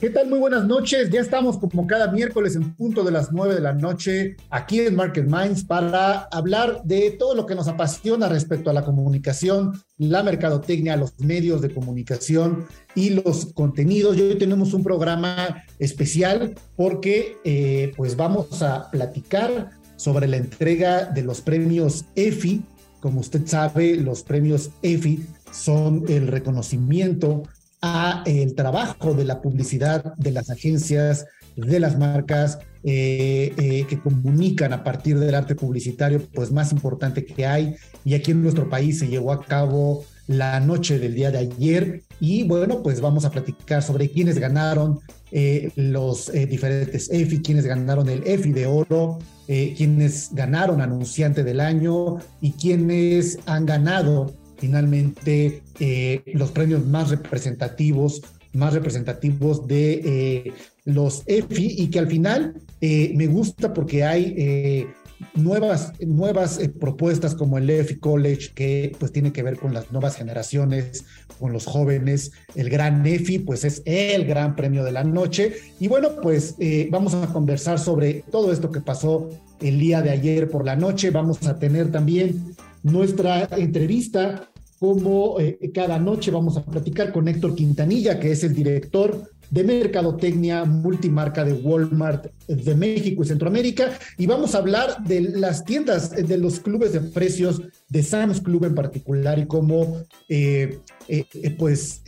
¿Qué tal? Muy buenas noches. Ya estamos como cada miércoles en punto de las 9 de la noche aquí en Market Minds para hablar de todo lo que nos apasiona respecto a la comunicación, la mercadotecnia, los medios de comunicación y los contenidos. Hoy tenemos un programa especial porque eh, pues vamos a platicar sobre la entrega de los premios EFI. Como usted sabe, los premios EFI son el reconocimiento a el trabajo de la publicidad de las agencias, de las marcas eh, eh, que comunican a partir del arte publicitario, pues más importante que hay. Y aquí en nuestro país se llevó a cabo la noche del día de ayer. Y bueno, pues vamos a platicar sobre quiénes ganaron eh, los diferentes EFI, quiénes ganaron el EFI de oro, quiénes ganaron anunciante del año y quiénes han ganado finalmente eh, los premios más representativos, más representativos de eh, los EFI y que al final eh, me gusta porque hay nuevas, nuevas propuestas como el EFI College que pues tiene que ver con las nuevas generaciones, con los jóvenes. El gran EFI pues es el gran premio de la noche. Y bueno, pues vamos a conversar sobre todo esto que pasó el día de ayer por la noche. Vamos a tener también nuestra entrevista como eh, cada noche vamos a platicar con Héctor Quintanilla, que es el director de Mercadotecnia Multimarca de Walmart de México y Centroamérica, y vamos a hablar de las tiendas, de los clubes de precios de Sam's Club en particular y cómo eh, eh, pues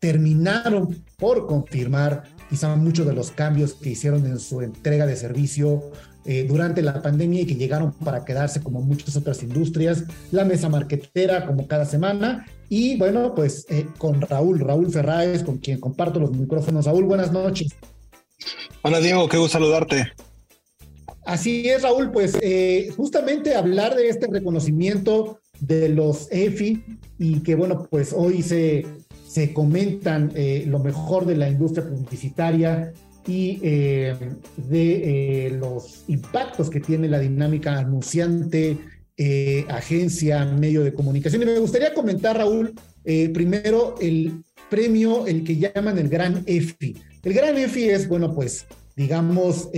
terminaron por confirmar quizá muchos de los cambios que hicieron en su entrega de servicio eh, durante la pandemia y que llegaron para quedarse como muchas otras industrias, la mesa marquetera como cada semana y bueno, pues eh, con Raúl, Raúl Ferráez, con quien comparto los micrófonos. Raúl, buenas noches. Hola Diego, qué gusto saludarte. Así es, Raúl, pues eh, justamente hablar de este reconocimiento de los EFI y que bueno, pues hoy se, se comentan lo mejor de la industria publicitaria y eh, de eh, los impactos que tiene la dinámica anunciante, eh, agencia, medio de comunicación. Y me gustaría comentar, Raúl, primero el premio, el que llaman el Gran EFI. El Gran EFI es, bueno, pues, digamos,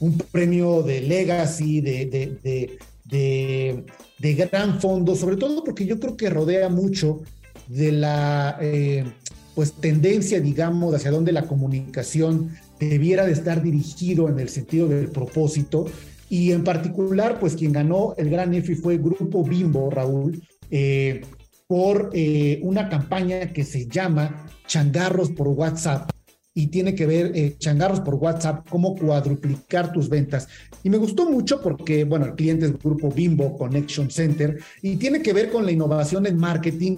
un premio de legacy, de, de, de, de, gran fondo, sobre todo porque yo creo que rodea mucho de la pues tendencia, digamos, hacia donde la comunicación debiera de estar dirigido en el sentido del propósito. Y en particular, pues quien ganó el gran EFI fue Grupo Bimbo, Raúl, eh, por eh, una campaña que se llama Changarros por WhatsApp y tiene que ver eh, changarros por WhatsApp, cómo cuadruplicar tus ventas. Y me gustó mucho porque, bueno, el cliente es Grupo Bimbo Connection Center y tiene que ver con la innovación en marketing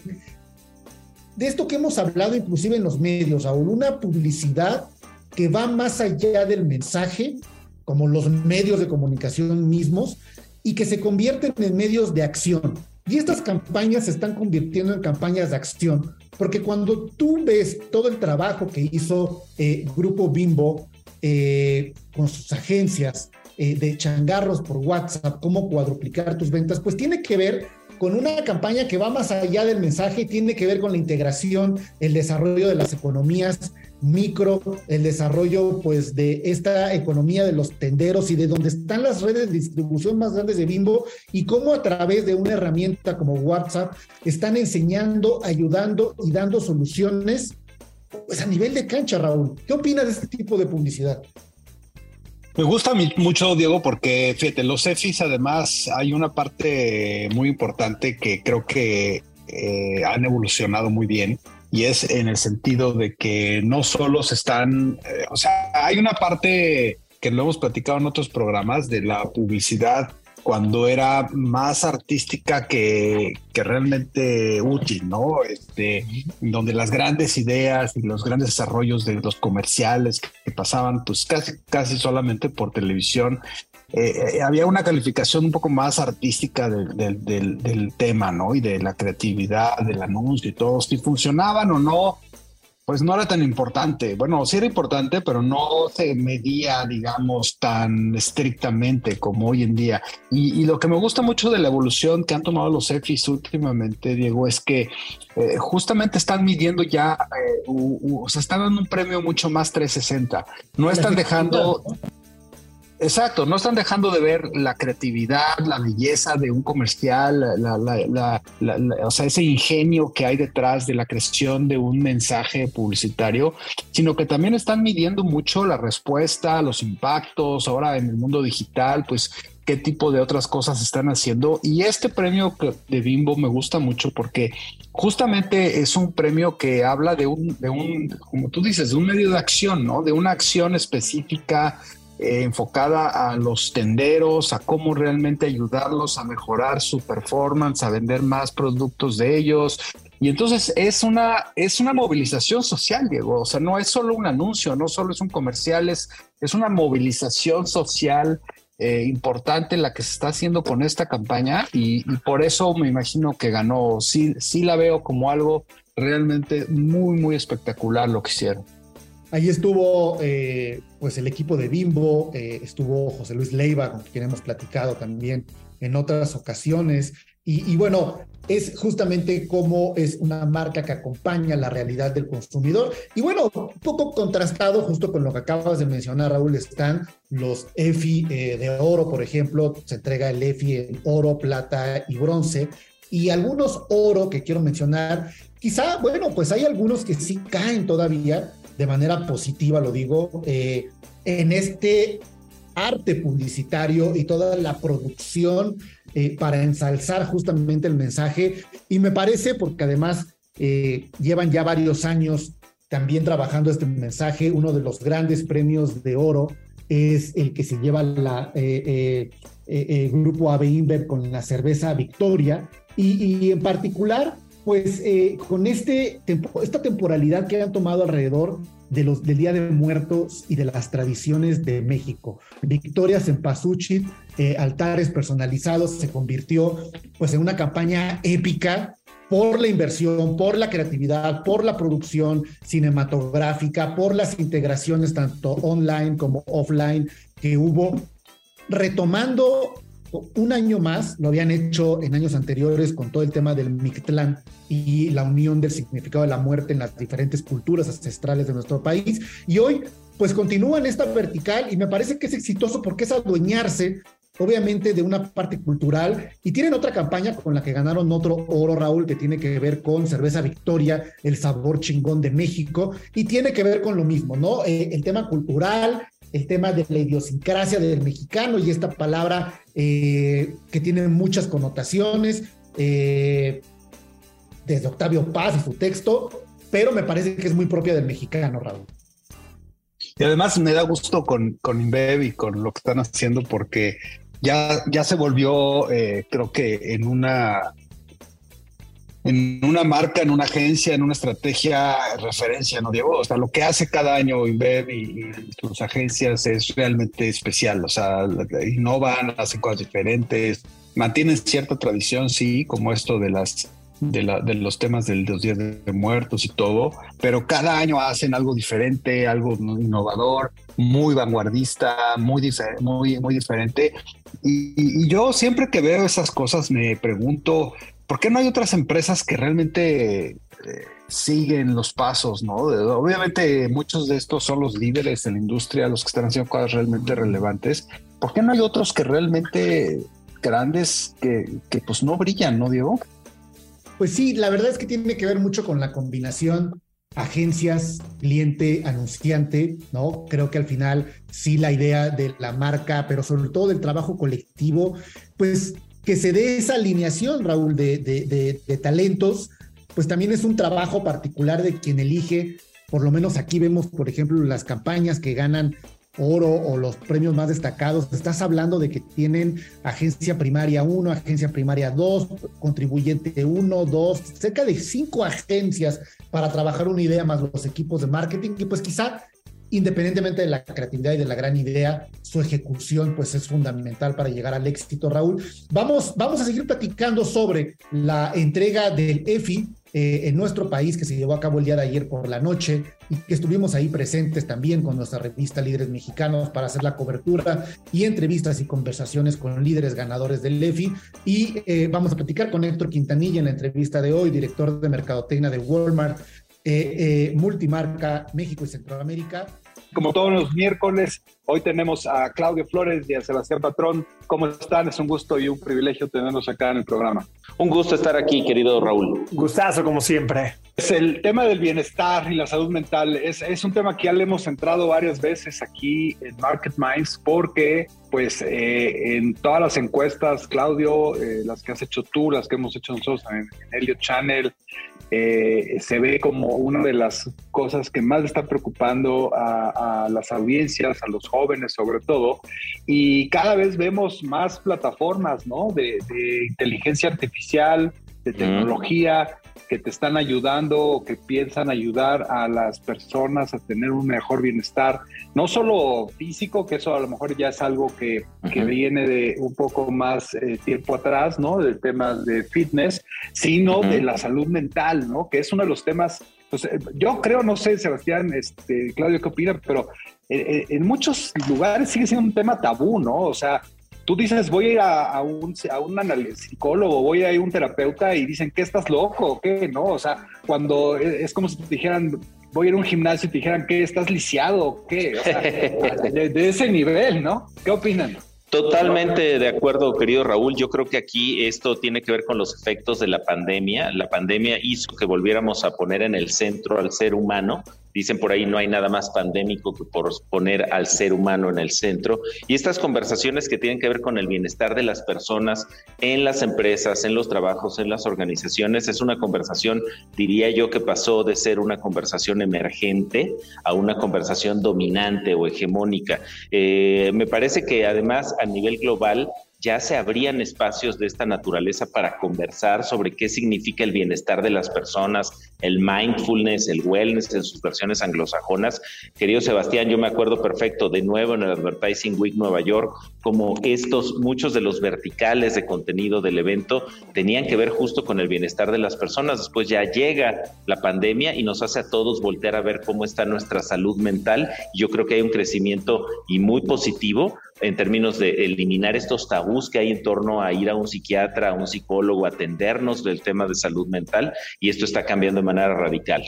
de esto que hemos hablado inclusive en los medios, Raúl, una publicidad que va más allá del mensaje, como los medios de comunicación mismos, y que se convierten en medios de acción. Y estas campañas se están convirtiendo en campañas de acción, porque cuando tú ves todo el trabajo que hizo eh, Grupo Bimbo eh, con sus agencias eh, de changarros por WhatsApp, cómo cuadruplicar tus ventas, pues tiene que ver con una campaña que va más allá del mensaje, tiene que ver con la integración, el desarrollo de las economías micro, el desarrollo pues de esta economía de los tenderos y de donde están las redes de distribución más grandes de Bimbo y cómo a través de una herramienta como WhatsApp están enseñando, ayudando y dando soluciones pues a nivel de cancha, Raúl. ¿Qué opinas de este tipo de publicidad? Me gusta mucho, Diego, porque fíjate, los EFIs además hay una parte muy importante que creo que eh, han evolucionado muy bien y es en el sentido de que no solo se están, eh, o sea, hay una parte que lo hemos platicado en otros programas de la publicidad cuando era más artística que, que realmente útil, ¿no? Este, donde las grandes ideas y los grandes desarrollos de los comerciales que pasaban pues casi, casi solamente por televisión eh, eh, había una calificación un poco más artística del, del, tema, ¿no? Y de la creatividad, del anuncio y todo, si funcionaban o no, pues no era tan importante. Bueno, sí era importante, pero no se medía, digamos, tan estrictamente como hoy en día. Y, lo que me gusta mucho de la evolución que han tomado los EFIs últimamente, Diego, es que eh, justamente están midiendo ya, o sea, están dando un premio mucho más 360. No están dejando... Exacto, no están dejando de ver la creatividad, la belleza de un comercial, o sea, ese ingenio que hay detrás de la creación de un mensaje publicitario, sino que también están midiendo mucho la respuesta, los impactos, ahora en el mundo digital, pues qué tipo de otras cosas están haciendo. Y este premio de Bimbo me gusta mucho porque justamente es un premio que habla de un, de un, como tú dices, de un medio de acción, ¿no? De una acción específica eh, enfocada a los tenderos, a cómo realmente ayudarlos a mejorar su performance, a vender más productos de ellos. Y entonces es una, es una movilización social, Diego. O sea, no es solo un anuncio, no solo es un comercial, es, una movilización social eh, importante la que se está haciendo con esta campaña y, y, por eso me imagino que ganó. Sí, sí la veo como algo realmente muy, muy espectacular lo que hicieron. Ahí estuvo eh, pues el equipo de Bimbo, eh, estuvo José Luis Leiva, con quien hemos platicado también en otras ocasiones. Y, bueno, es justamente como es una marca que acompaña la realidad del consumidor. Y bueno, un poco contrastado justo con lo que acabas de mencionar, Raúl, están los EFI eh, de oro, por ejemplo, se entrega el EFI en oro, plata y bronce. Y algunos oro que quiero mencionar, quizá, bueno, pues hay algunos que sí caen todavía, de manera positiva, lo digo, eh, en este arte publicitario y toda la producción eh, para ensalzar justamente el mensaje. Y me parece, porque además eh, llevan ya varios años también trabajando este mensaje, uno de los grandes premios de oro es el que se lleva el grupo AB Inver con la cerveza Victoria. Y en particular, pues eh, con este esta temporalidad que han tomado alrededor del Día de Muertos y de las tradiciones de México. Victorias en Pasuchit, eh, altares personalizados, se convirtió pues en una campaña épica por la inversión, por la creatividad, por la producción cinematográfica, por las integraciones tanto online como offline que hubo, retomando un año más, lo habían hecho en años anteriores con todo el tema del Mictlán y la unión del significado de la muerte en las diferentes culturas ancestrales de nuestro país. Y hoy, pues continúan esta vertical y me parece que es exitoso porque es adueñarse obviamente de una parte cultural y tienen otra campaña con la que ganaron otro oro, Raúl, que tiene que ver con cerveza Victoria, el sabor chingón de México y tiene que ver con lo mismo, ¿no? Eh, el tema cultural, el tema de la idiosincrasia del mexicano y esta palabra eh, que tiene muchas connotaciones, eh, desde Octavio Paz y su texto, pero me parece que es muy propia del mexicano, Raúl. Y además me da gusto con, con Inbev y con lo que están haciendo porque ya, ya se volvió, eh, creo que en una en una marca, en una agencia, en una estrategia referencia, ¿no, Diego? O sea, lo que hace cada año Inbev y, sus agencias es realmente especial. O sea, innovan, hacen cosas diferentes, mantienen cierta tradición, sí, como esto de las de, la, de los temas de los días de muertos y todo, pero cada año hacen algo diferente, algo innovador, muy vanguardista, muy, muy, muy diferente. Y, yo siempre que veo esas cosas me pregunto, ¿por qué no hay otras empresas que realmente... Eh, siguen los pasos, ¿no? Obviamente muchos de estos son los líderes en la industria, los que están haciendo cosas realmente relevantes. ¿Por qué no hay otros que realmente grandes que, que pues no brillan, ¿no, Diego? Pues sí, la verdad es que tiene que ver mucho con la combinación agencias, cliente, anunciante, ¿no? Creo que al final sí la idea de la marca, pero sobre todo del trabajo colectivo, pues que se dé esa alineación, Raúl, de, de, de talentos, pues también es un trabajo particular de quien elige, por lo menos aquí vemos, por ejemplo, las campañas que ganan oro o los premios más destacados, estás hablando de que tienen agencia primaria 1, agencia primaria 2, contribuyente 1, 2, cerca de cinco agencias para trabajar una idea más los equipos de marketing. Y pues quizá independientemente de la creatividad y de la gran idea, su ejecución pues es fundamental para llegar al éxito, Raúl. Vamos, vamos a seguir platicando sobre la entrega del EFI eh, en nuestro país que se llevó a cabo el día de ayer por la noche y que estuvimos ahí presentes también con nuestra revista Líderes Mexicanos para hacer la cobertura y entrevistas y conversaciones con líderes ganadores del EFI. Y eh, vamos a platicar con Héctor Quintanilla en la entrevista de hoy, director de Mercadotecnia de Walmart eh, eh, multimarca México y Centroamérica. Como todos los miércoles, hoy tenemos a Claudio Flores y a Sebastián Patrón. ¿Cómo están? Es un gusto y un privilegio tenerlos acá en el programa. Un gusto estar aquí, querido Raúl. Gustazo, como siempre. Es el tema del bienestar y la salud mental. Es, es un tema que ya le hemos centrado varias veces aquí en Market Minds porque pues eh, en todas las encuestas, Claudio, las que has hecho tú, las que hemos hecho nosotros en, en Elliot Channel, eh, se ve como una de las cosas que más está preocupando a, las audiencias, a los jóvenes sobre todo, y cada vez vemos más plataformas ¿no? de, de inteligencia artificial, de tecnología, que te están ayudando o que piensan ayudar a las personas a tener un mejor bienestar, no solo físico, que eso a lo mejor ya es algo que, que viene de un poco más eh, tiempo atrás, ¿no? Del tema de fitness, sino de la salud mental, ¿no? Que es uno de los temas, pues eh, yo creo, no sé, Sebastián, este, Claudio, ¿qué opina? Pero eh, en muchos lugares sigue siendo un tema tabú, ¿no? O sea, tú dices, voy a ir a, un, a un psicólogo, voy a ir a un terapeuta y dicen, ¿qué estás loco? ¿Qué? ¿No? O sea, cuando es como si te dijeran, voy a ir a un gimnasio y te dijeran, ¿qué? ¿Estás lisiado? ¿Qué? O sea, de, de ese nivel, ¿no? ¿Qué opinan? Totalmente de acuerdo, querido Raúl. Yo creo que aquí esto tiene que ver con los efectos de la pandemia. La pandemia hizo que volviéramos a poner en el centro al ser humano Dicen por ahí no hay nada más pandémico que por poner al ser humano en el centro. Y estas conversaciones que tienen que ver con el bienestar de las personas en las empresas, en los trabajos, en las organizaciones, es una conversación, diría yo, que pasó de ser una conversación emergente a una conversación dominante o hegemónica. Eh, me parece que además a nivel global ya se abrían espacios de esta naturaleza para conversar sobre qué significa el bienestar de las personas, el mindfulness, el wellness en sus versiones anglosajonas. Querido Sebastián, yo me acuerdo perfecto de nuevo en el Advertising Week Nueva York, como estos, muchos de los verticales de contenido del evento tenían que ver justo con el bienestar de las personas. Después ya llega la pandemia y nos hace a todos voltear a ver cómo está nuestra salud mental. Yo creo que hay un crecimiento y muy positivo en términos de eliminar estos tabús que hay en torno a ir a un psiquiatra, a un psicólogo, atendernos del tema de salud mental y esto está cambiando manera radical.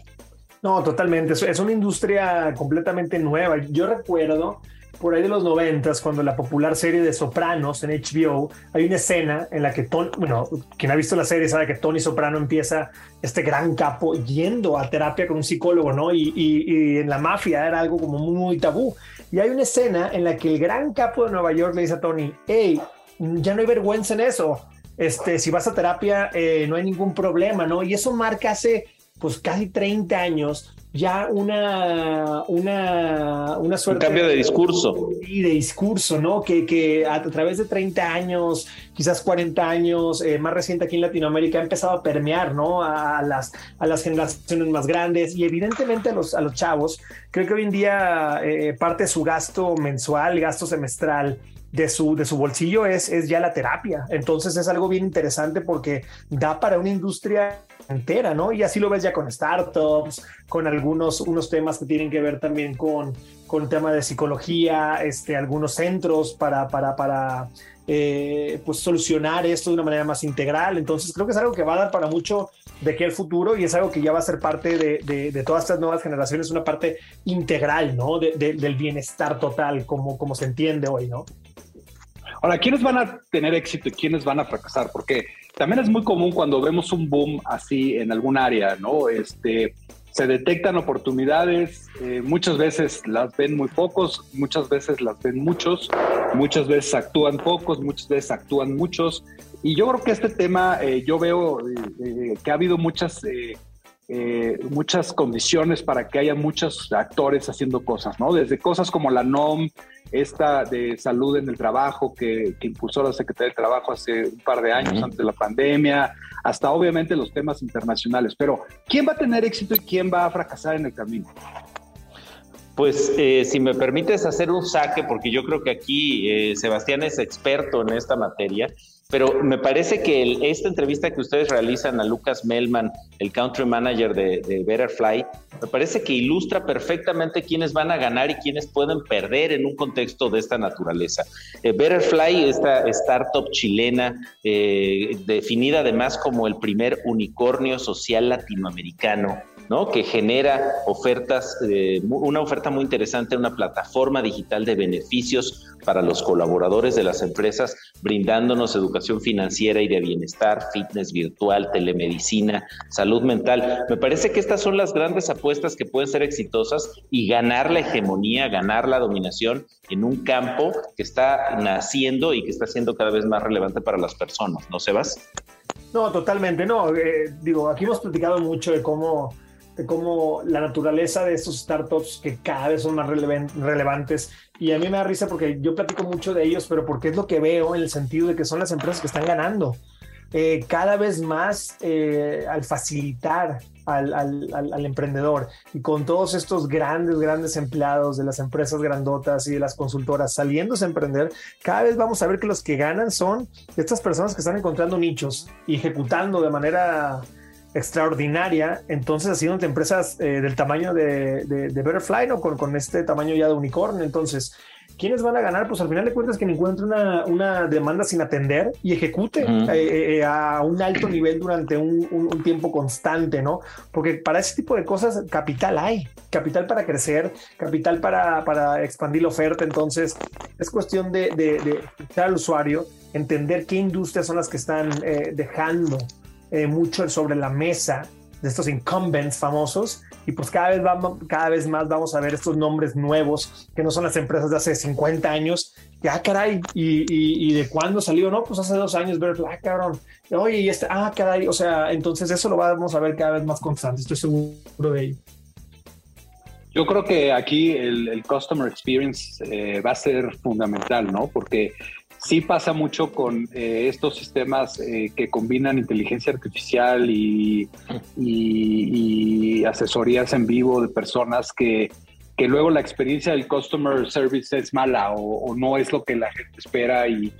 No, totalmente. Es una industria completamente nueva. Yo recuerdo por ahí de los noventas, cuando la popular serie de Sopranos en HBO, hay una escena en la que Tony, bueno, quien ha visto la serie sabe que Tony Soprano empieza este gran capo yendo a terapia con un psicólogo, ¿no? Y, y, en la mafia era algo como muy tabú. Y hay una escena en la que el gran capo de Nueva York le dice a Tony, hey, ya no hay vergüenza en eso. Este, si vas a terapia, eh, no hay ningún problema, ¿no? Y eso marca hace pues casi 30 años ya una, una, una suerte... Un cambio de discurso. Y de discurso, ¿no? Que, que a, través de 30 años quizás 40 años, eh, más reciente aquí en Latinoamérica, ha empezado a permear, ¿no? A las, a las generaciones más grandes y evidentemente a los, a los chavos. Creo que hoy en día eh, parte de su gasto mensual, gasto semestral, de su, de su bolsillo es, es ya la terapia. Entonces es algo bien interesante porque da para una industria entera, ¿no? Y así lo ves ya con startups, con algunos unos temas que tienen que ver también con, con tema de psicología, este, algunos centros para, para, para eh, pues solucionar esto de una manera más integral. Entonces creo que es algo que va a dar para mucho de que el futuro y es algo que ya va a ser parte de, de, todas estas nuevas generaciones, una parte integral, ¿no? del bienestar total, como, como se entiende hoy, ¿no? Ahora, ¿quiénes van a tener éxito y quiénes van a fracasar? Porque también es muy común cuando vemos un boom así en algún área, ¿no? Este, se detectan oportunidades, eh, muchas veces las ven muy pocos, muchas veces las ven muchos, muchas veces actúan pocos, muchas veces actúan muchos. Y yo creo que este tema, eh, yo veo eh, que ha habido muchas eh, muchas condiciones para que haya muchos actores haciendo cosas, ¿no? Desde cosas como la NOM, esta de salud en el trabajo que, impulsó la Secretaría de Trabajo hace un par de años antes de la pandemia, hasta obviamente los temas internacionales. Pero, ¿quién va a tener éxito y quién va a fracasar en el camino? Pues eh, si me permites hacer un saque, porque yo creo que aquí eh, Sebastián es experto en esta materia, pero me parece que esta entrevista que ustedes realizan a Lucas Melman, el country manager de, Betterfly, me parece que ilustra perfectamente quiénes van a ganar y quiénes pueden perder en un contexto de esta naturaleza. Eh, Betterfly, esta startup chilena, eh, definida además como el primer unicornio social latinoamericano, ¿no? que genera ofertas, eh, una oferta muy interesante, una plataforma digital de beneficios para los colaboradores de las empresas, brindándonos educación financiera y de bienestar, fitness virtual, telemedicina, salud mental. Me parece que estas son las grandes apuestas que pueden ser exitosas y ganar la hegemonía, ganar la dominación en un campo que está naciendo y que está siendo cada vez más relevante para las personas, ¿no, Sebas? No, totalmente, no. Eh, digo, aquí hemos platicado mucho de cómo de cómo la naturaleza de estos startups que cada vez son más relevantes. Y a mí me da risa porque yo platico mucho de ellos, pero porque es lo que veo en el sentido de que son las empresas que están ganando. Eh, cada vez más eh, al facilitar al, al, emprendedor y con todos estos grandes, grandes empleados de las empresas grandotas y de las consultoras saliéndose a emprender, cada vez vamos a ver que los que ganan son estas personas que están encontrando nichos y ejecutando de manera extraordinaria, entonces haciendo empresas eh, del tamaño de, de, de Betterfly, ¿no? Con, con, este tamaño ya de unicornio. Entonces, ¿quiénes van a ganar? Pues al final de cuentas quien encuentre una, una demanda sin atender y ejecute eh, eh, a un alto nivel durante un, un, tiempo constante, ¿no? Porque para ese tipo de cosas capital hay, capital para crecer, capital para, para expandir la oferta. Entonces, es cuestión de, de, de al usuario, entender qué industrias son las que están dejando eh, mucho sobre la mesa de estos incumbents famosos y pues cada vez, vamos, cada vez más vamos a ver estos nombres nuevos que no son las empresas de hace 50 años. Ya, ah, caray, ¿y, y, de cuándo salió? No, pues hace dos años, ver, ah, cabrón. Oye, y este, ah, caray, o sea, entonces eso lo vamos a ver cada vez más constante, estoy seguro de ello. Yo creo que aquí el, customer experience eh, va a ser fundamental, ¿no? Porque Sí pasa mucho con eh, estos sistemas eh, que combinan inteligencia artificial y, asesorías en vivo de personas que, que, luego la experiencia del customer service es mala o, no es lo que la gente espera y,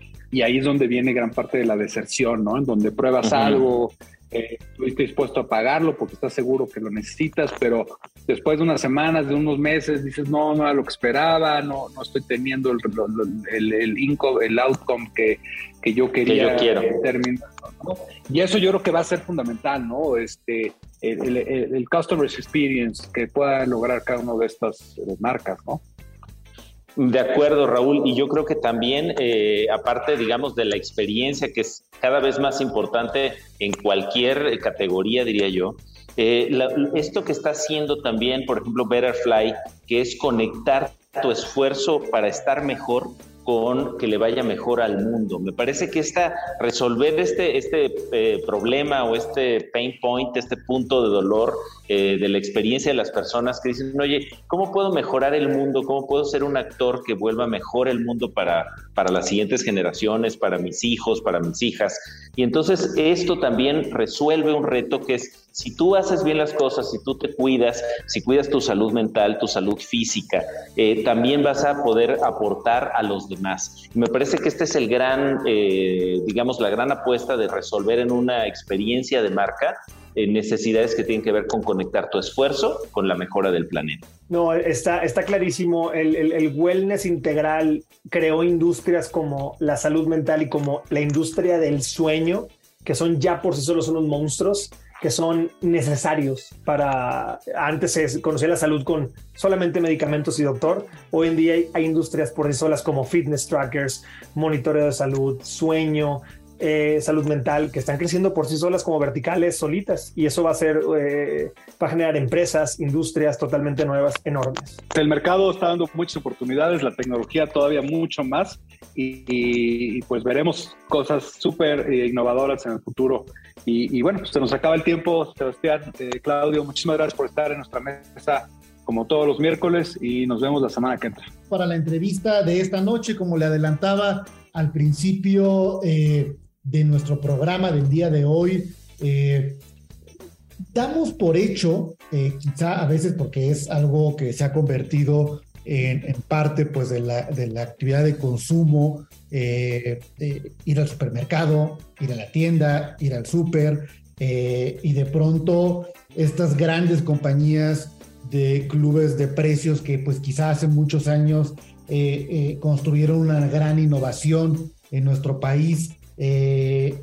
ahí es donde viene gran parte de la deserción, ¿no? En donde pruebas algo, eh, estuviste dispuesto a pagarlo porque estás seguro que lo necesitas, pero después de unas semanas, de unos meses, dices, no, no era lo que esperaba, no, no estoy teniendo el, el, el, income, el outcome que, que yo quería terminar. Y eso yo creo que va a ser fundamental, ¿no? Este, el, el, customer experience que pueda lograr cada una de estas eh, marcas, ¿no? De acuerdo, Raúl. Y yo creo que también, eh, aparte, digamos, de la experiencia que es cada vez más importante en cualquier categoría, diría yo, eh, esto que está haciendo también, por ejemplo, Betterfly, que es conectar tu esfuerzo para estar mejor con que le vaya mejor al mundo. Me parece que esta, resolver este, este eh, problema o este pain point, este punto de dolor eh, de la experiencia de las personas que dicen, oye, ¿cómo puedo mejorar el mundo? ¿Cómo puedo ser un actor que vuelva mejor el mundo para, para las siguientes generaciones, para mis hijos, para mis hijas? Y entonces esto también resuelve un reto que es, si tú haces bien las cosas, si tú te cuidas, si cuidas tu salud mental, tu salud física, eh, también vas a poder aportar a los demás. Me parece que este es el gran, eh, digamos, la gran apuesta de resolver en una experiencia de marca eh, necesidades que tienen que ver con conectar tu esfuerzo con la mejora del planeta. No, está, está clarísimo. El, el, wellness integral creó industrias como la salud mental y como la industria del sueño, que son ya por sí solos unos monstruos que son necesarios para antes se conocía la salud con solamente medicamentos y doctor. Hoy en día hay, hay industrias por sí solas como fitness trackers, monitoreo de salud, sueño, eh, salud mental que están creciendo por sí solas como verticales solitas. Y eso va a ser eh, va a generar empresas industrias totalmente nuevas enormes. El mercado está dando muchas oportunidades la tecnología todavía mucho más y, pues veremos cosas súper eh, innovadoras en el futuro y, bueno pues se nos acaba el tiempo Sebastián Claudio muchísimas gracias por estar en nuestra mesa como todos los miércoles y nos vemos la semana que entra. Para la entrevista de esta noche, como le adelantaba al principio, eh, de nuestro programa del día de hoy. Eh, damos por hecho, eh, quizá a veces porque es algo que se ha convertido en, parte pues, de, la, de la actividad de consumo, eh, ir al supermercado, ir a la tienda, ir al súper, y de pronto estas grandes compañías de clubes de precios que pues quizá hace muchos años construyeron una gran innovación en nuestro país eh,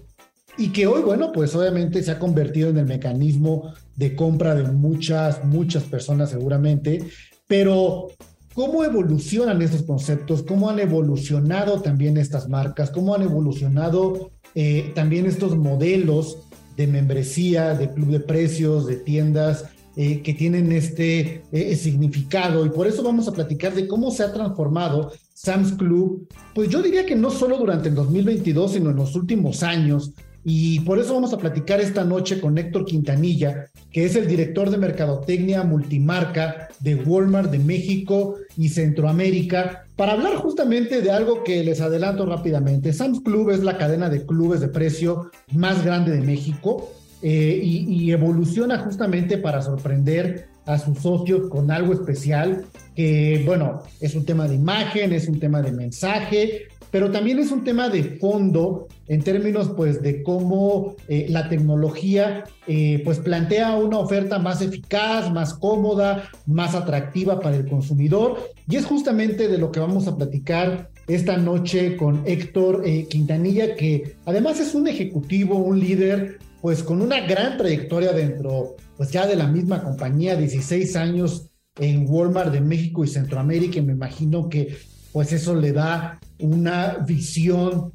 y que hoy, bueno, pues obviamente se ha convertido en el mecanismo de compra de muchas, muchas personas seguramente, pero ¿cómo evolucionan estos conceptos? ¿Cómo han evolucionado también estas marcas? ¿Cómo han evolucionado eh, también estos modelos de membresía, de club de precios, de tiendas? Eh, que tienen este significado y por eso vamos a platicar de cómo se ha transformado Sam's Club, pues yo diría que no solo durante el 2022, sino en los últimos años. Y por eso vamos a platicar esta noche con Héctor Quintanilla, que es el director de Mercadotecnia Multimarca de Walmart de México y Centroamérica, para hablar justamente de algo que les adelanto rápidamente. Sam's Club es la cadena de clubes de precio más grande de México eh, y evoluciona justamente para sorprender a sus socios con algo especial, que bueno, es un tema de imagen, es un tema de mensaje, pero también es un tema de fondo en términos pues de cómo eh, la tecnología eh, pues plantea una oferta más eficaz, más cómoda, más atractiva para el consumidor. Y es justamente de lo que vamos a platicar esta noche con Héctor eh, Quintanilla que además es un ejecutivo, un líder pues con una gran trayectoria dentro pues ya de la misma compañía, 16 años en Walmart de México y Centroamérica, y me imagino que pues eso le da una visión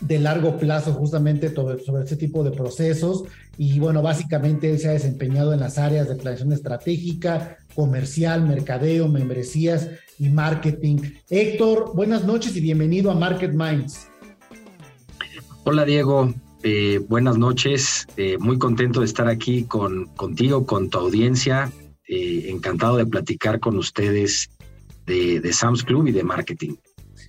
de largo plazo justamente sobre, este tipo de procesos y bueno, básicamente él se ha desempeñado en las áreas de planeación estratégica, comercial, mercadeo, membresías y marketing. Héctor, buenas noches y bienvenido a Market Minds. Hola Diego, eh, buenas noches, eh, muy contento de estar aquí con, contigo, con tu audiencia, eh, encantado de platicar con ustedes de, de Sam's Club y de marketing.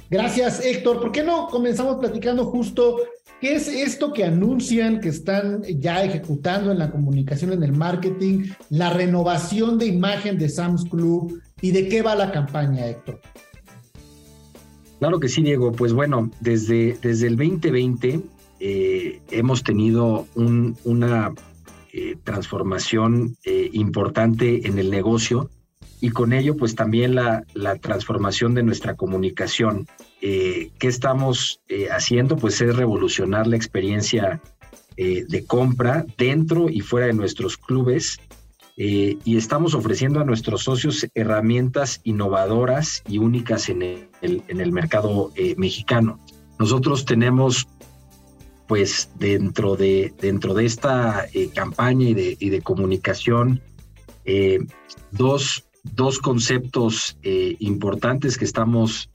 Gracias, Héctor. ¿Por qué no comenzamos platicando justo qué es esto que anuncian que están ya ejecutando en la comunicación, en el marketing, la renovación de imagen de Sam's Club y de qué va la campaña, Héctor? Claro que sí, Diego. Pues bueno, desde, desde el 2020 eh, hemos tenido una eh, transformación eh, importante en el negocio y con ello pues también la, transformación de nuestra comunicación. ¿Qué estamos haciendo? Pues es revolucionar la experiencia de compra dentro y fuera de nuestros clubes y estamos ofreciendo a nuestros socios herramientas innovadoras y únicas en el, en el mercado mexicano. Nosotros tenemos pues dentro de, dentro de esta eh, campaña y de, y de comunicación, eh, dos, dos, conceptos eh, importantes que estamos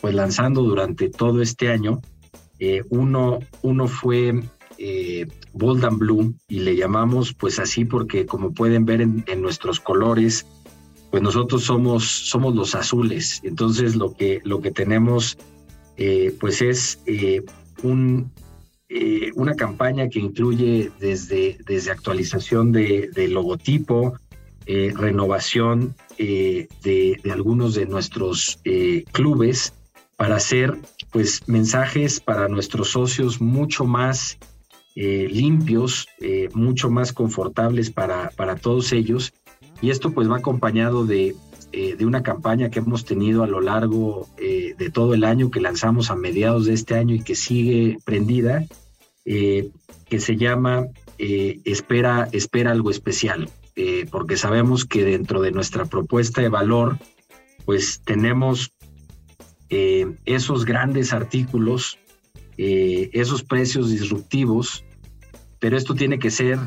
pues lanzando durante todo este año. uno, uno fue Bold and Blue y le llamamos pues así porque como pueden ver en, nuestros colores, pues nosotros somos, somos los azules. Entonces lo que, lo que tenemos pues es un, eh, una campaña que incluye desde, desde actualización de, logotipo, eh, renovación eh, de, algunos de nuestros clubes para hacer pues mensajes para nuestros socios mucho más limpios, mucho más confortables para, para todos ellos. Y esto pues va acompañado de, de una campaña que hemos tenido a lo largo de todo el año, que lanzamos a mediados de este año y que sigue prendida, eh, que se llama eh, espera, espera algo especial, eh, porque sabemos que dentro de nuestra propuesta de valor, pues tenemos esos grandes artículos, esos precios disruptivos, pero esto tiene que ser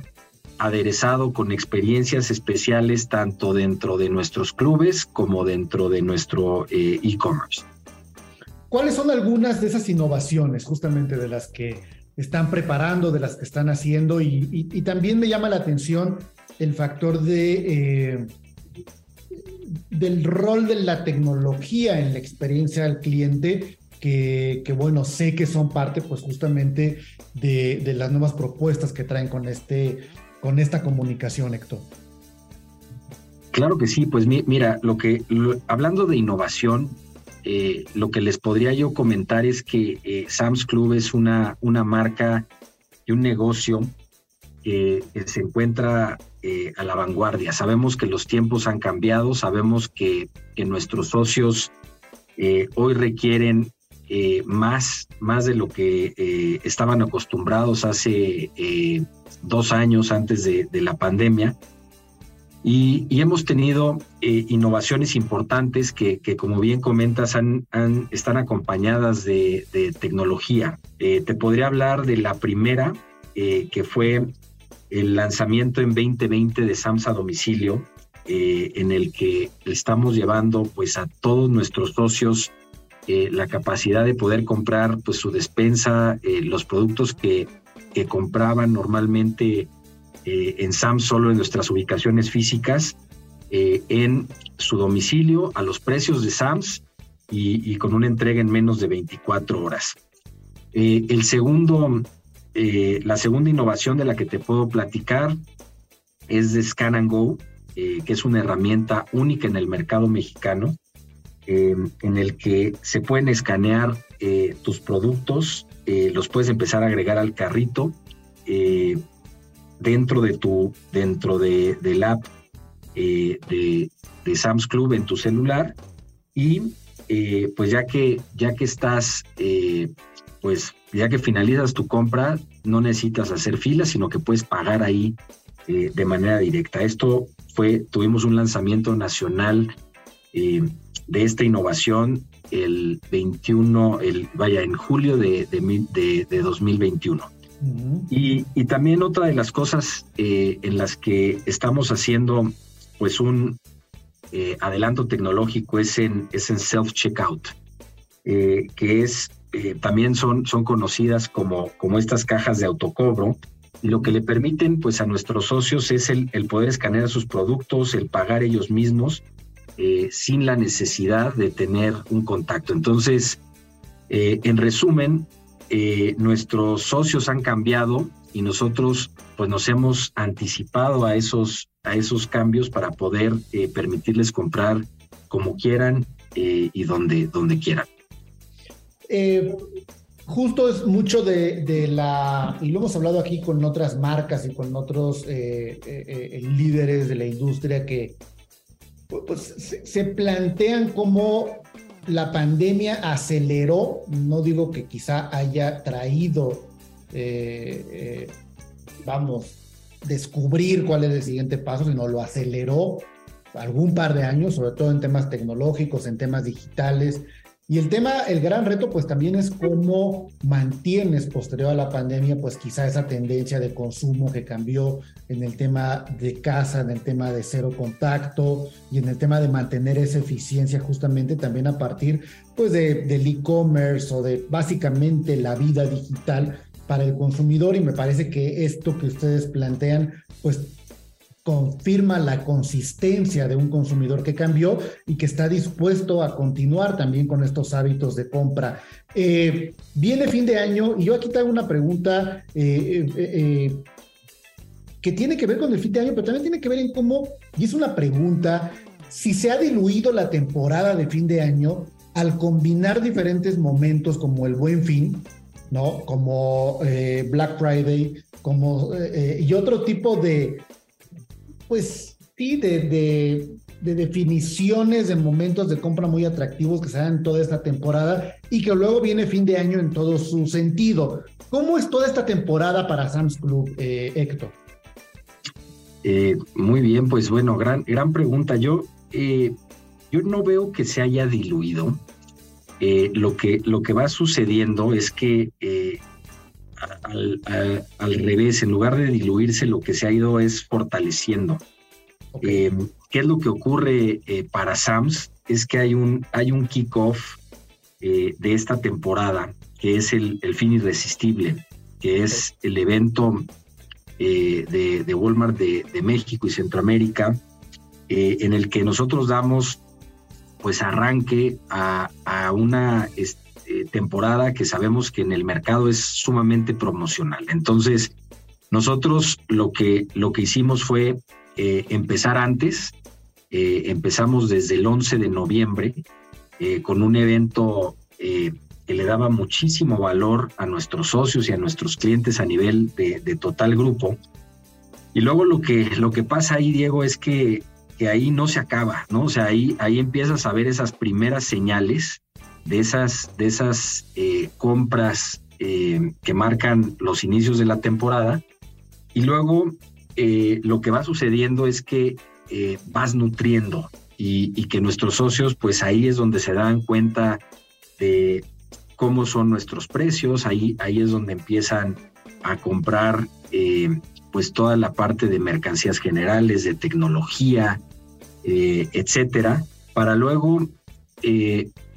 aderezado con experiencias especiales tanto dentro de nuestros clubes como dentro de nuestro e-commerce. ¿Cuáles son algunas de esas innovaciones justamente de las que están preparando, de las que están haciendo y, también me llama la atención el factor de, eh, del rol de la tecnología en la experiencia del cliente, que, bueno, sé que son parte pues justamente de, las nuevas propuestas que traen con, este, con esta comunicación, Héctor. Claro que sí, pues mira, lo que hablando de innovación, eh, lo que les podría yo comentar es que eh, Sam's Club es una, una marca y un negocio que se encuentra eh, a la vanguardia. Sabemos que los tiempos han cambiado, sabemos que, nuestros socios hoy requieren más, más de lo que estaban acostumbrados hace dos años antes de la pandemia. Y, hemos tenido eh, innovaciones importantes que, como bien comentas, están acompañadas de, tecnología. Eh, te podría hablar de la primera, eh, que fue el lanzamiento en 2020 de SAMS a domicilio, en el que estamos llevando pues, a todos nuestros socios la capacidad de poder comprar pues, su despensa, los productos que, compraban normalmente eh, en SAMS solo en nuestras ubicaciones físicas, eh, en su domicilio, a los precios de SAMS y, con una entrega en menos de 24 horas. Eh, el segundo, la segunda innovación de la que te puedo platicar es de Scan and Go, que es una herramienta única en el mercado mexicano, en el que se pueden escanear tus productos, los puedes empezar a agregar al carrito dentro de tu, dentro de, del app eh, de, de, Sam's Club en tu celular. Y eh, pues ya que, ya que estás, eh, pues ya que finalizas tu compra, no necesitas hacer filas, sino que puedes pagar ahí de manera directa. Esto fue, tuvimos un lanzamiento nacional de esta innovación el 21, el, vaya, en julio de, de, de 2021 y, también otra de las cosas eh, en las que estamos haciendo pues un eh, adelanto tecnológico es en, es en self-checkout, eh, que es también son, son conocidas como, como estas cajas de autocobro, y lo que le permiten pues a nuestros socios es el, poder escanear sus productos, el pagar ellos mismos, sin la necesidad de tener un contacto. Entonces, en resumen, eh, nuestros socios han cambiado y nosotros pues nos hemos anticipado a esos, a esos cambios para poder eh, permitirles comprar como quieran eh, y donde, donde quieran. Justo es mucho de, la, y lo hemos hablado aquí con otras marcas y con otros líderes de la industria que pues, se plantean como la pandemia aceleró, no digo que quizá haya traído, eh, eh, vamos, descubrir cuál es el siguiente paso, sino lo aceleró algún par de años, sobre todo en temas tecnológicos, en temas digitales Y el tema, el gran reto, pues también es cómo mantienes posterior a la pandemia, pues quizá esa tendencia de consumo que cambió en el tema de casa, en el tema de cero contacto y en el tema de mantener esa eficiencia justamente también a partir pues de, del e-commerce o de básicamente la vida digital para el consumidor. Y me parece que esto que ustedes plantean pues confirma la consistencia de un consumidor que cambió y que está dispuesto a continuar también con estos hábitos de compra. Eh, viene fin de año y yo aquí tengo una pregunta eh, eh, que tiene que ver con el fin de año, pero también tiene que ver en cómo, y es una pregunta, si se ha diluido la temporada de fin de año al combinar diferentes momentos como el buen fin, ¿no? Como Black Friday, como y otro tipo de, pues sí, de, definiciones de momentos de compra muy atractivos que se dan toda esta temporada y que luego viene fin de año en todo su sentido. ¿Cómo es toda esta temporada para Sam's Club, eh, Héctor? Eh, muy bien, pues bueno, gran, gran pregunta. Yo, eh, yo no veo que se haya diluido. lo, que, lo que va sucediendo es que al, revés, en lugar de diluirse, lo que se ha ido es fortaleciendo. Eh, ¿Qué es lo que ocurre eh, para Sams? Es que hay un, hay un kickoff eh, de esta temporada, que es el, fin irresistible, que es el evento de, Walmart de, México y Centroamérica, en el que nosotros damos pues arranque a, a una eh, temporada que sabemos que en el mercado es sumamente promocional. Entonces, nosotros lo que, lo que hicimos fue eh, empezar antes, eh, empezamos desde el 11 de noviembre con un evento que le daba muchísimo valor a nuestros socios y a nuestros clientes a nivel de, total grupo. Y luego lo que, lo que pasa ahí, Diego, es que, que ahí no se acaba, ¿no? O sea, ahí, ahí empiezas a ver esas primeras señales de esas, de esas eh, compras eh, que marcan los inicios de la temporada. Y luego eh, lo que va sucediendo es que vas nutriendo y, que nuestros socios, pues ahí es donde se dan cuenta de cómo son nuestros precios, ahí, ahí es donde empiezan a comprar pues toda la parte de mercancías generales, de tecnología, etcétera, para luego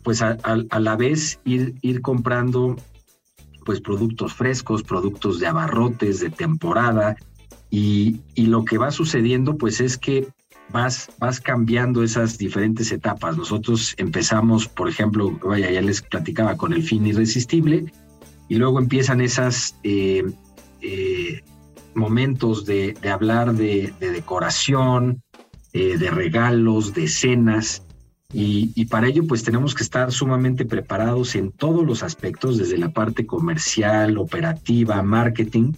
pues a, la vez ir, ir comprando pues productos frescos, productos de abarrotes, de temporada, y, lo que va sucediendo pues es que vas, vas cambiando esas diferentes etapas. Nosotros empezamos, por ejemplo, vaya, ya les platicaba con el fin irresistible, y luego empiezan esas eh, eh, momentos de, hablar de, decoración, eh, de regalos, de cenas, y, para ello, pues tenemos que estar sumamente preparados en todos los aspectos, desde la parte comercial, operativa, marketing,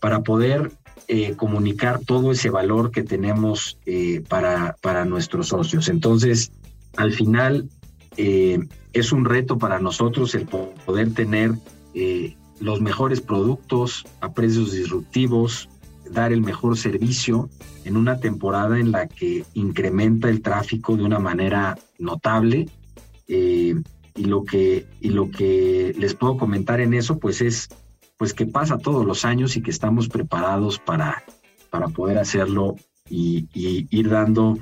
para poder eh, comunicar todo ese valor que tenemos eh, para, para nuestros socios. Entonces, al final, eh, es un reto para nosotros el poder tener los mejores productos a precios disruptivos, dar el mejor servicio en una temporada en la que incrementa el tráfico de una manera notable. Eh, y, lo que, y lo que les puedo comentar en eso, pues es pues que pasa todos los años y que estamos preparados para, para poder hacerlo y, ir dando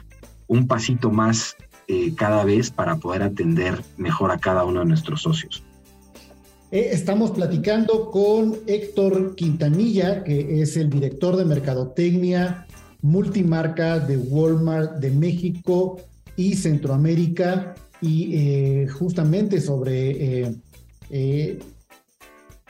un pasito más eh, cada vez para poder atender mejor a cada uno de nuestros socios. Eh, estamos platicando con Héctor Quintanilla, que es el director de Mercadotecnia multimarca de Walmart de México y Centroamérica, y eh, justamente sobre, eh,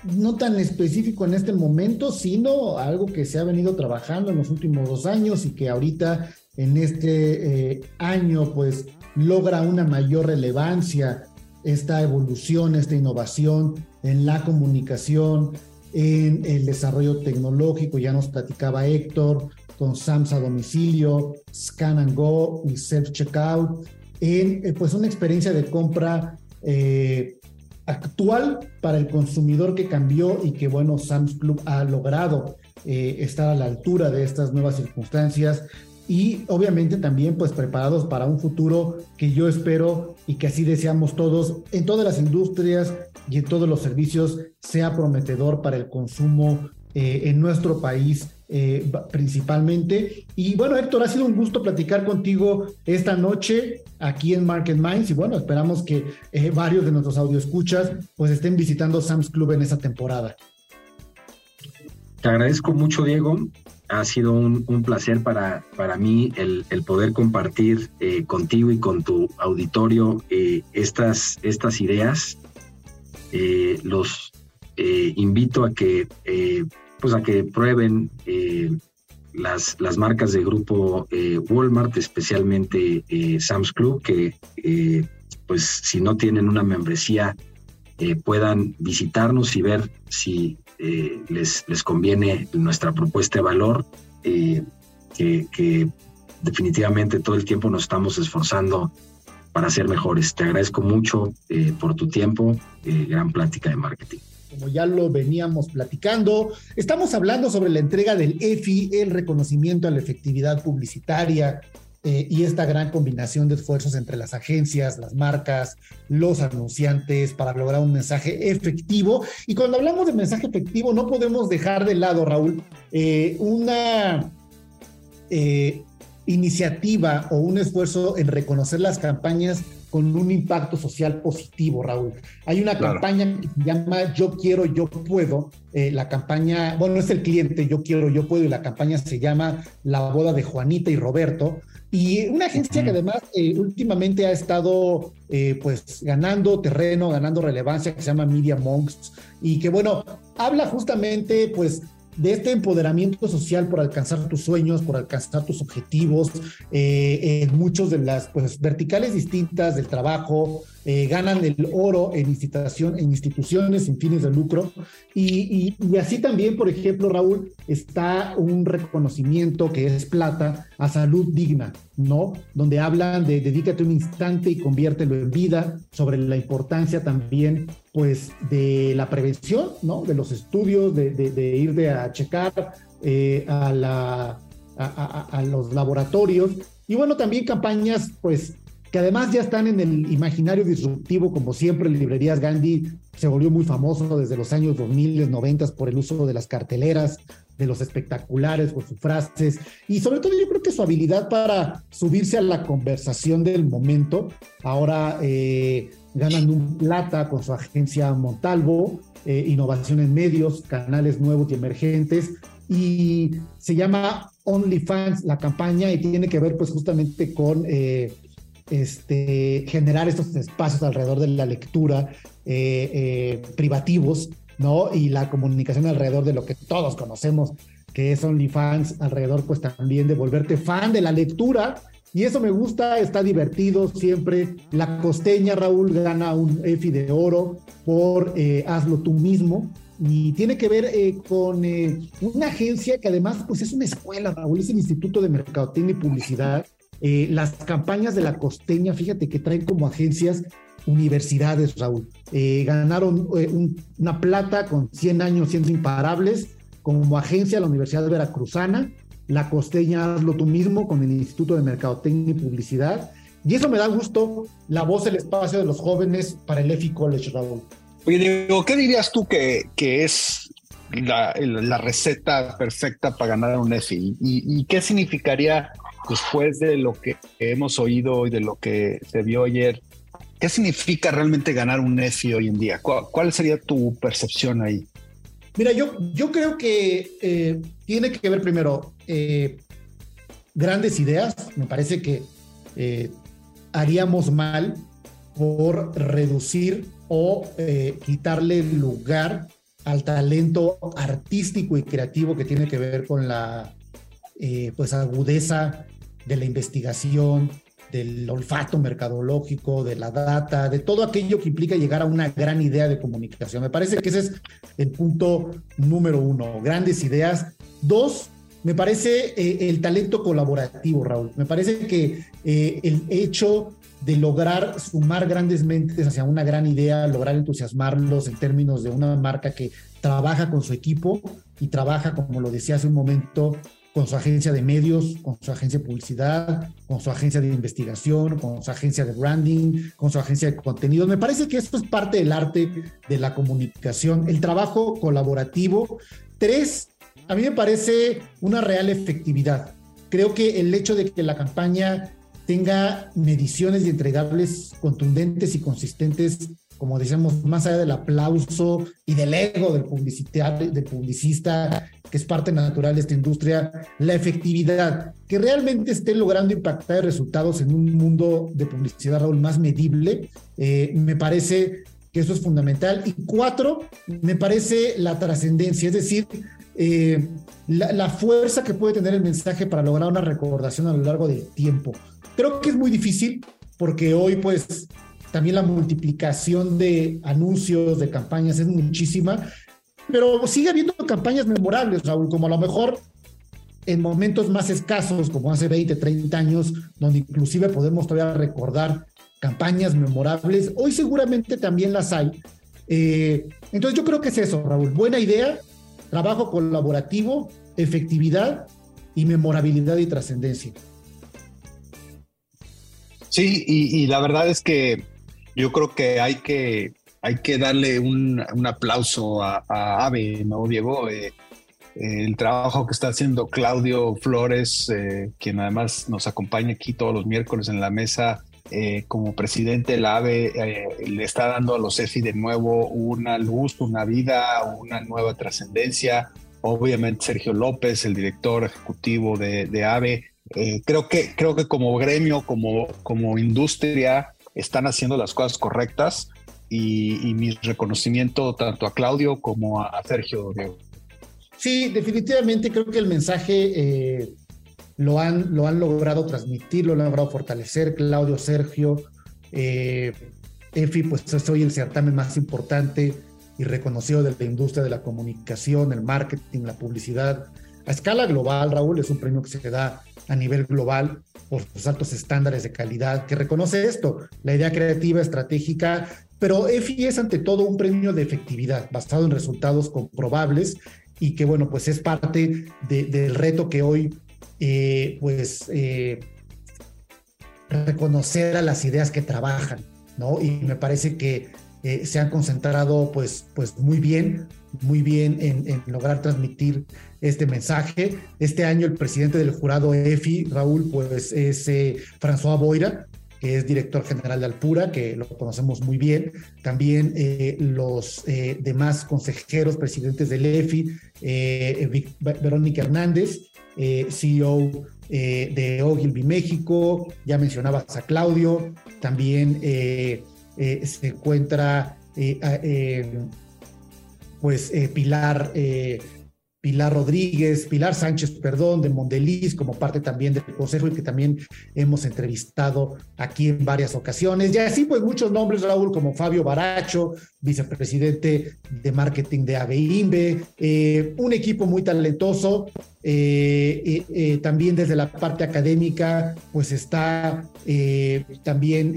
no tan específico en este momento, sino algo que se ha venido trabajando en los últimos dos años y que ahorita en este año pues logra una mayor relevancia esta evolución, esta innovación en la comunicación, en el desarrollo tecnológico, ya nos platicaba Héctor, con SAMS a domicilio, Scan and Go y Self Checkout, en eh, pues una experiencia de compra eh, actual para el consumidor que cambió y que bueno, Sam's Club ha logrado eh, estar a la altura de estas nuevas circunstancias y obviamente también pues preparados para un futuro que yo espero y que así deseamos todos en todas las industrias y en todos los servicios sea prometedor para el consumo eh, en nuestro país eh, principalmente. Y bueno, Héctor, ha sido un gusto platicar contigo esta noche aquí en Market Minds y bueno, esperamos que eh, varios de nuestros escuchas pues estén visitando Sam's Club en esta temporada. Te agradezco mucho, Diego. Ha sido un, placer para, para mí el, poder compartir eh, contigo y con tu auditorio estas, estas ideas. los invito a que pues a que prueben eh, las, las marcas de grupo eh, Walmart, especialmente eh, Sam's Club, que pues si no tienen una membresía puedan visitarnos y ver si les, les conviene nuestra propuesta de valor, que, que definitivamente todo el tiempo nos estamos esforzando para ser mejores. Te agradezco mucho por tu tiempo, gran plática de marketing como ya lo veníamos platicando. Estamos hablando sobre la entrega del EFI, el reconocimiento a la efectividad publicitaria eh, y esta gran combinación de esfuerzos entre las agencias, las marcas, los anunciantes para lograr un mensaje efectivo. Y cuando hablamos de mensaje efectivo, no podemos dejar de lado, Raúl, eh, una eh, iniciativa o un esfuerzo en reconocer las campañas con un impacto social positivo, Raúl. Hay una campaña que se llama Yo quiero, yo puedo. Eh, la campaña, bueno, es el cliente Yo quiero, yo puedo y la campaña se llama La boda de Juanita y Roberto. Y una agencia que además eh, últimamente ha estado eh, pues ganando terreno, ganando relevancia, que se llama Media Monks, y que bueno, habla justamente pues de este empoderamiento social por alcanzar tus sueños, por alcanzar tus objetivos, eh, en muchos de las pues, verticales distintas del trabajo, eh, ganan el oro en, institución, en instituciones sin fines de lucro. Y, así también, por ejemplo, Raúl, está un reconocimiento que es plata a salud digna, ¿no? Donde hablan de dedícate un instante y conviértelo en vida, sobre la importancia también, pues, de la prevención, ¿no? De los estudios, de, ir de a checar eh, a los laboratorios. Y bueno, también campañas, pues, que además ya están en el imaginario disruptivo, como siempre, Librerías Gandhi se volvió muy famoso desde los años 2000, 90 por el uso de las carteleras, de los espectaculares, por sus frases, y sobre todo yo creo que su habilidad para subirse a la conversación del momento. Ahora eh, ganan un plata con su agencia Montalvo, eh, innovación en medios, canales nuevos y emergentes, y se llama OnlyFans la campaña y tiene que ver pues justamente con... Eh, este, generar estos espacios alrededor de la lectura eh, eh, privativos, ¿no? Y la comunicación alrededor de lo que todos conocemos, que es OnlyFans, alrededor pues también de volverte fan de la lectura. Y eso me gusta, está divertido siempre. La costeña, Raúl, gana un EFI de oro por eh, Hazlo tú mismo. Y tiene que ver con una agencia que además pues es una escuela, Raúl, es el Instituto de Mercadotecnia y Publicidad eh, las campañas de la costeña, fíjate que traen como agencias universidades, Raúl. Eh, ganaron eh, una plata con 100 años siendo imparables como agencia la Universidad Veracruzana, la costeña Hazlo tú mismo con el Instituto de Mercadotecnia y Publicidad. Y eso me da gusto, la voz del espacio de los jóvenes para el EFI College, Raúl. Oye, Diego, ¿qué dirías tú que, que es la, receta perfecta para ganar un EFI? ¿Y, y qué significaría después de lo que hemos oído y de lo que se vio ayer, ¿qué significa realmente ganar un EFI hoy en día? ¿Cuál, sería tu percepción ahí? Mira, yo, yo creo que eh, tiene que ver primero eh, grandes ideas. Me parece que eh, haríamos mal por reducir o quitarle lugar al talento artístico y creativo que tiene que ver con la pues agudeza de la investigación, del olfato mercadológico, de la data, de todo aquello que implica llegar a una gran idea de comunicación. Me parece que ese es el punto número uno, grandes ideas. Dos, me parece eh, el talento colaborativo, Raúl. Me parece que eh, el hecho de lograr sumar grandes mentes hacia una gran idea, lograr entusiasmarlos en términos de una marca que trabaja con su equipo y trabaja, como lo decía hace un momento, con su agencia de medios, con su agencia de publicidad, con su agencia de investigación, con su agencia de branding, con su agencia de contenidos. Me parece que esto es parte del arte de la comunicación, el trabajo colaborativo. Tres, a mí me parece una real efectividad. Creo que el hecho de que la campaña tenga mediciones y entregables contundentes y consistentes como decíamos, más allá del aplauso y del ego del, del publicista, que es parte natural de esta industria, la efectividad, que realmente esté logrando impactar resultados en un mundo de publicidad, más medible, eh, me parece que eso es fundamental. Y cuatro, me parece la trascendencia, es decir, eh, la, la, fuerza que puede tener el mensaje para lograr una recordación a lo largo del tiempo. Creo que es muy difícil porque hoy pues también la multiplicación de anuncios, de campañas es muchísima, pero sigue habiendo campañas memorables, Raúl, como a lo mejor en momentos más escasos, como hace 20, 30 años, donde inclusive podemos todavía recordar campañas memorables, hoy seguramente también las hay. Eh, entonces yo creo que es eso, Raúl, buena idea, trabajo colaborativo, efectividad y memorabilidad y trascendencia. Sí, y, la verdad es que yo creo que hay que, hay que darle un, aplauso a, Ave, ¿no, Diego? Eh, eh, el trabajo que está haciendo Claudio Flores, eh, quien además nos acompaña aquí todos los miércoles en la mesa, como presidente del AVE, le está dando a los EFI de nuevo una luz, una vida, una nueva trascendencia. Obviamente Sergio López, el director ejecutivo de, de AVE. creo, que, creo que como gremio, como, como industria, están haciendo las cosas correctas y, mi reconocimiento tanto a Claudio como a, Sergio. Sí, definitivamente creo que el mensaje eh, lo, han, lo han logrado transmitir, lo han logrado fortalecer. Claudio, Sergio, eh, EFI, pues es hoy el certamen más importante y reconocido de la industria de la comunicación, el marketing, la publicidad. A escala global, Raúl, es un premio que se da a nivel global por sus altos estándares de calidad, que reconoce esto, la idea creativa, estratégica, pero EFI es ante todo un premio de efectividad basado en resultados comprobables y que, bueno, pues es parte del reto que hoy, eh, pues, eh, reconocer a las ideas que trabajan, ¿no? Y me parece que eh, se han concentrado, pues, pues muy bien, muy bien en, lograr transmitir este mensaje. Este año el presidente del jurado EFI, Raúl, pues es François Boira, que es director general de Alpura, que lo conocemos muy bien. También eh, los eh, demás consejeros, presidentes del EFI, Verónica Hernández, CEO de Ogilvy México, ya mencionabas a Claudio, también se encuentra pues eh, Pilar, eh, Pilar Rodríguez, Pilar Sánchez, perdón, de Mondeliz, como parte también del consejo y que también hemos entrevistado aquí en varias ocasiones. Y así pues muchos nombres, Raúl, como Fabio Baracho, vicepresidente de marketing de ABIMBE, eh, un equipo muy talentoso. también desde la parte académica, pues está también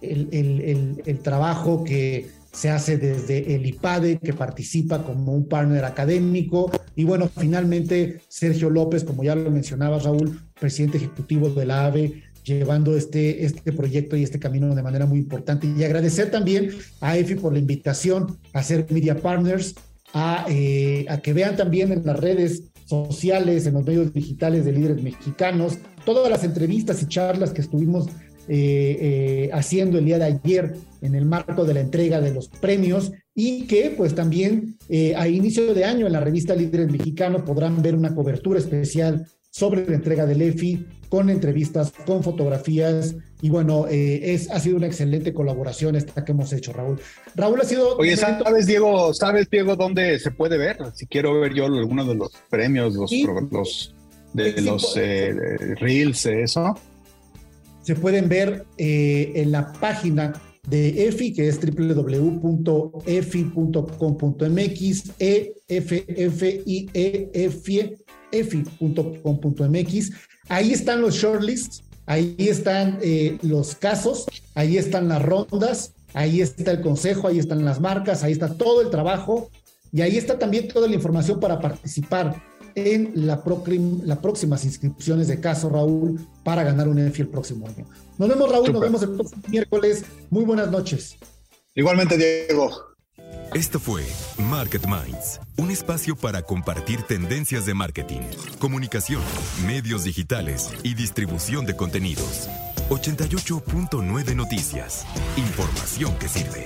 el trabajo que se hace desde el IPADE, que participa como un partner académico. Y bueno, finalmente Sergio López, como ya lo mencionaba Raúl, presidente ejecutivo de la AVE, llevando este, este proyecto y este camino de manera muy importante. Y agradecer también a EFI por la invitación a ser Media Partners, a, eh, a que vean también en las redes sociales, en los medios digitales de líderes mexicanos, todas las entrevistas y charlas que estuvimos eh, eh, haciendo el día de ayer en el marco de la entrega de los premios y que pues también eh, a inicio de año en la revista Líderes Mexicanos podrán ver una cobertura especial sobre la entrega del EFI con entrevistas, con fotografías y bueno, es, ha sido una excelente colaboración esta que hemos hecho, Raúl. Raúl ha sido... Oye, ¿sabes, Diego, sabes, Diego, dónde se puede ver? Si quiero ver yo alguno de los premios, los, los de los reels, eso se pueden ver eh, en la página de EFI, que es www.efi.com.mx, e f f i e f efi.com.mx. Ahí están los shortlists, ahí están eh, los casos, ahí están las rondas, ahí está el consejo, ahí están las marcas, ahí está todo el trabajo y ahí está también toda la información para participar en la, la próximas inscripciones de caso, Raúl, para ganar un EFI el próximo año. Nos vemos, Raúl, nos vemos el próximo miércoles. Muy buenas noches. Igualmente, Diego. Esto fue Market Minds, un espacio para compartir tendencias de marketing, comunicación, medios digitales y distribución de contenidos. 88.9 Noticias. Información que sirve.